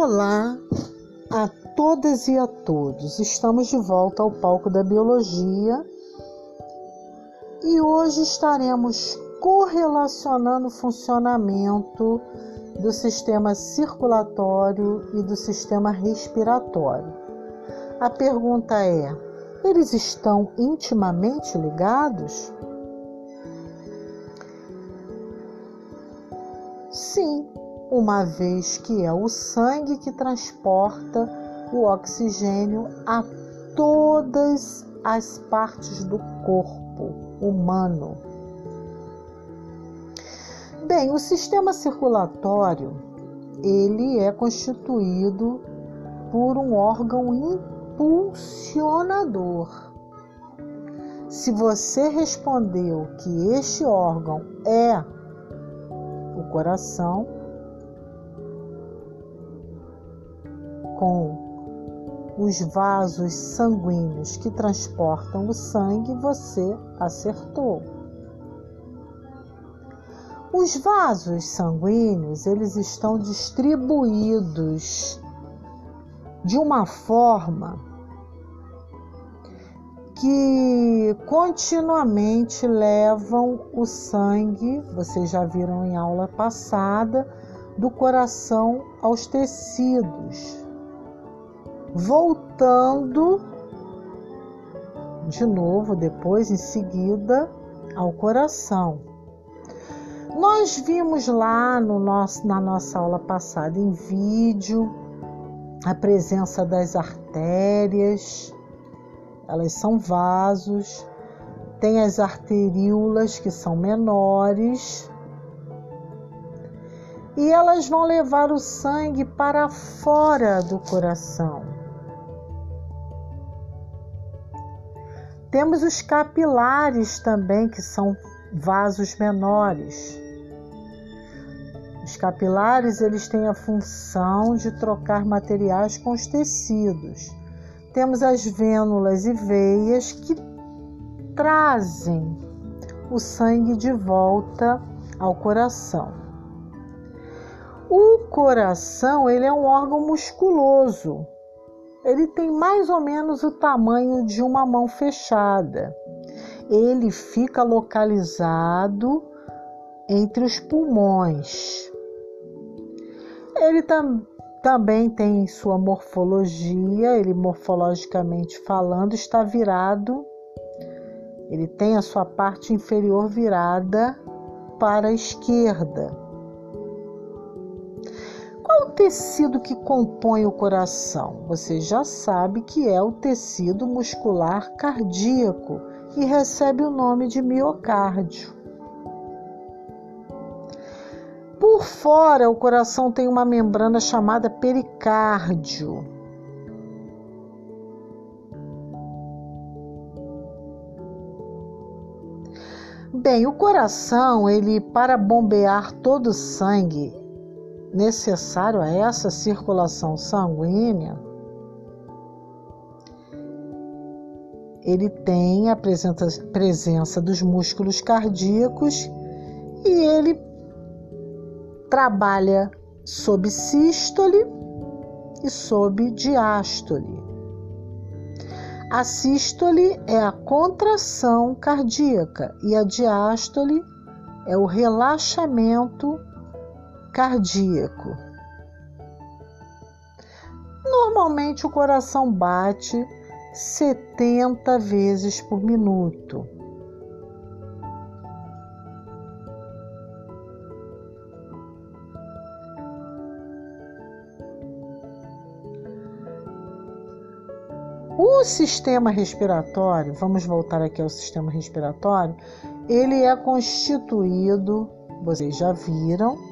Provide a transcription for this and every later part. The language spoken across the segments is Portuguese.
Olá a todas e a todos. Estamos de volta ao palco da biologia e hoje estaremos correlacionando o funcionamento do sistema circulatório e do sistema respiratório. A pergunta é: eles estão intimamente ligados? Sim, uma vez que é o sangue que transporta o oxigênio a todas as partes do corpo humano. Bem, o sistema circulatório ele é constituído por um órgão impulsionador. Se você respondeu que este órgão é o coração, com os vasos sanguíneos que transportam o sangue, você acertou. Os vasos sanguíneos, eles estão distribuídos de uma forma que continuamente levam o sangue, vocês já viram em aula passada, do coração aos tecidos voltando de novo, depois em seguida, ao coração. Nós vimos lá no nosso, na nossa aula passada em vídeo a presença das artérias, elas são vasos, tem as arteríolas que são menores e elas vão levar o sangue para fora do coração. Temos os capilares também, que são vasos menores. Os capilares eles têm a função de trocar materiais com os tecidos. Temos as vênulas e veias que trazem o sangue de volta ao coração. O coração ele é um órgão musculoso ele tem mais ou menos o tamanho de uma mão fechada. Ele fica localizado entre os pulmões. Ele tam, também tem sua morfologia, ele morfologicamente falando está virado. Ele tem a sua parte inferior virada para a esquerda qual o tecido que compõe o coração? Você já sabe que é o tecido muscular cardíaco e recebe o nome de miocárdio. Por fora, o coração tem uma membrana chamada pericárdio. Bem, o coração, ele para bombear todo o sangue, necessário a essa circulação sanguínea, ele tem a presença, dos músculos cardíacos e ele trabalha sob sístole e sob diástole. A sístole é a contração cardíaca e a diástole é o relaxamento cardíaco. Normalmente o coração bate 70 vezes por minuto. O sistema respiratório, vamos voltar aqui ao sistema respiratório, ele é constituído, vocês já viram,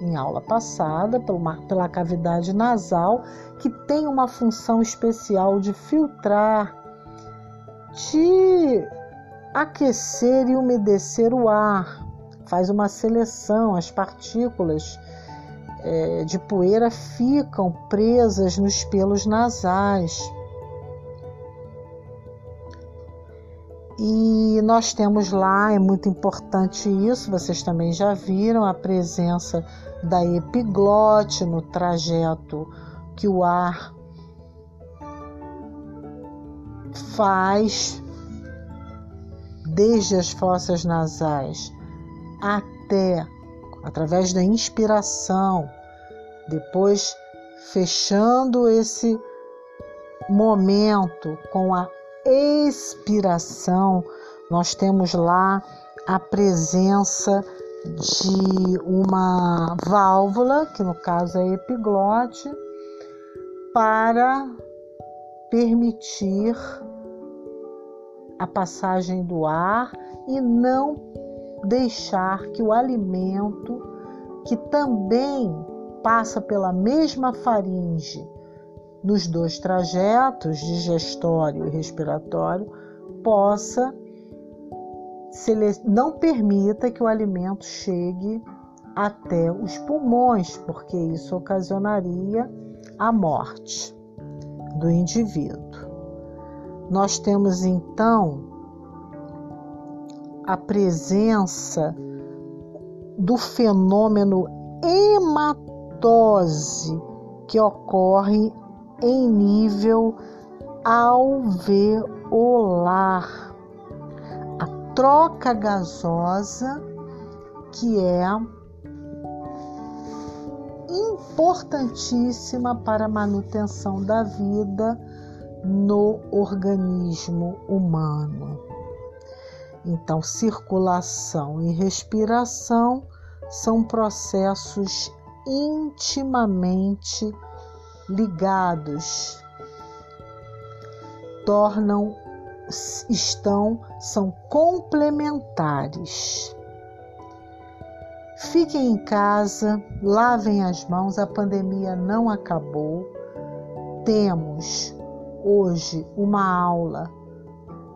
em aula passada, pela cavidade nasal, que tem uma função especial de filtrar, de aquecer e umedecer o ar, faz uma seleção, as partículas é, de poeira ficam presas nos pelos nasais. E nós temos lá, é muito importante isso, vocês também já viram a presença da epiglote no trajeto que o ar faz desde as fossas nasais até através da inspiração, depois fechando esse momento com a expiração, nós temos lá a presença de uma válvula, que no caso é epiglote, para permitir a passagem do ar e não deixar que o alimento, que também passa pela mesma faringe nos dois trajetos, digestório e respiratório, possa não permita que o alimento chegue até os pulmões, porque isso ocasionaria a morte do indivíduo. Nós temos então a presença do fenômeno hematose que ocorre em nível alveolar. A troca gasosa que é importantíssima para a manutenção da vida no organismo humano. Então, circulação e respiração são processos intimamente ligados, tornam estão são complementares. Fiquem em casa, lavem as mãos, a pandemia não acabou. Temos hoje uma aula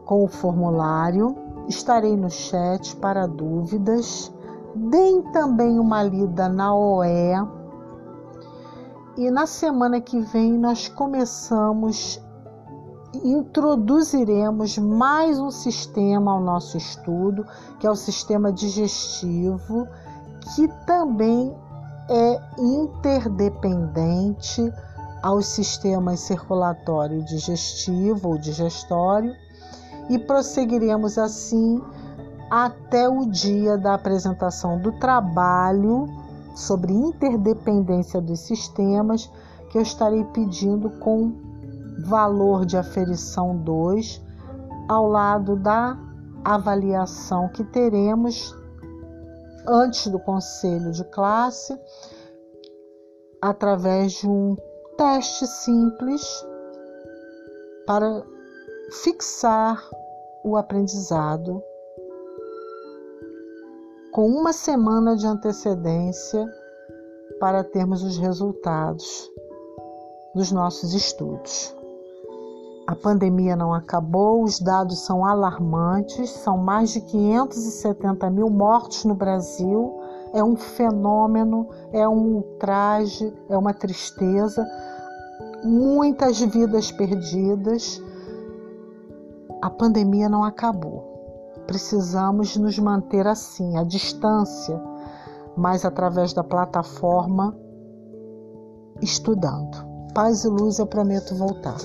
com o formulário. Estarei no chat para dúvidas. Deem também uma lida na OE. E na semana que vem nós começamos, introduziremos mais um sistema ao nosso estudo, que é o sistema digestivo que também é interdependente aos sistemas circulatório e digestivo ou digestório e prosseguiremos assim até o dia da apresentação do trabalho sobre interdependência dos sistemas, que eu estarei pedindo com valor de aferição 2, ao lado da avaliação que teremos antes do conselho de classe, através de um teste simples para fixar o aprendizado com uma semana de antecedência para termos os resultados dos nossos estudos. A pandemia não acabou, os dados são alarmantes, são mais de 570 mil mortos no Brasil. É um fenômeno, é um ultraje, é uma tristeza, muitas vidas perdidas. A pandemia não acabou. Precisamos nos manter assim, à distância, mas através da plataforma estudando. Paz e luz, eu prometo voltar.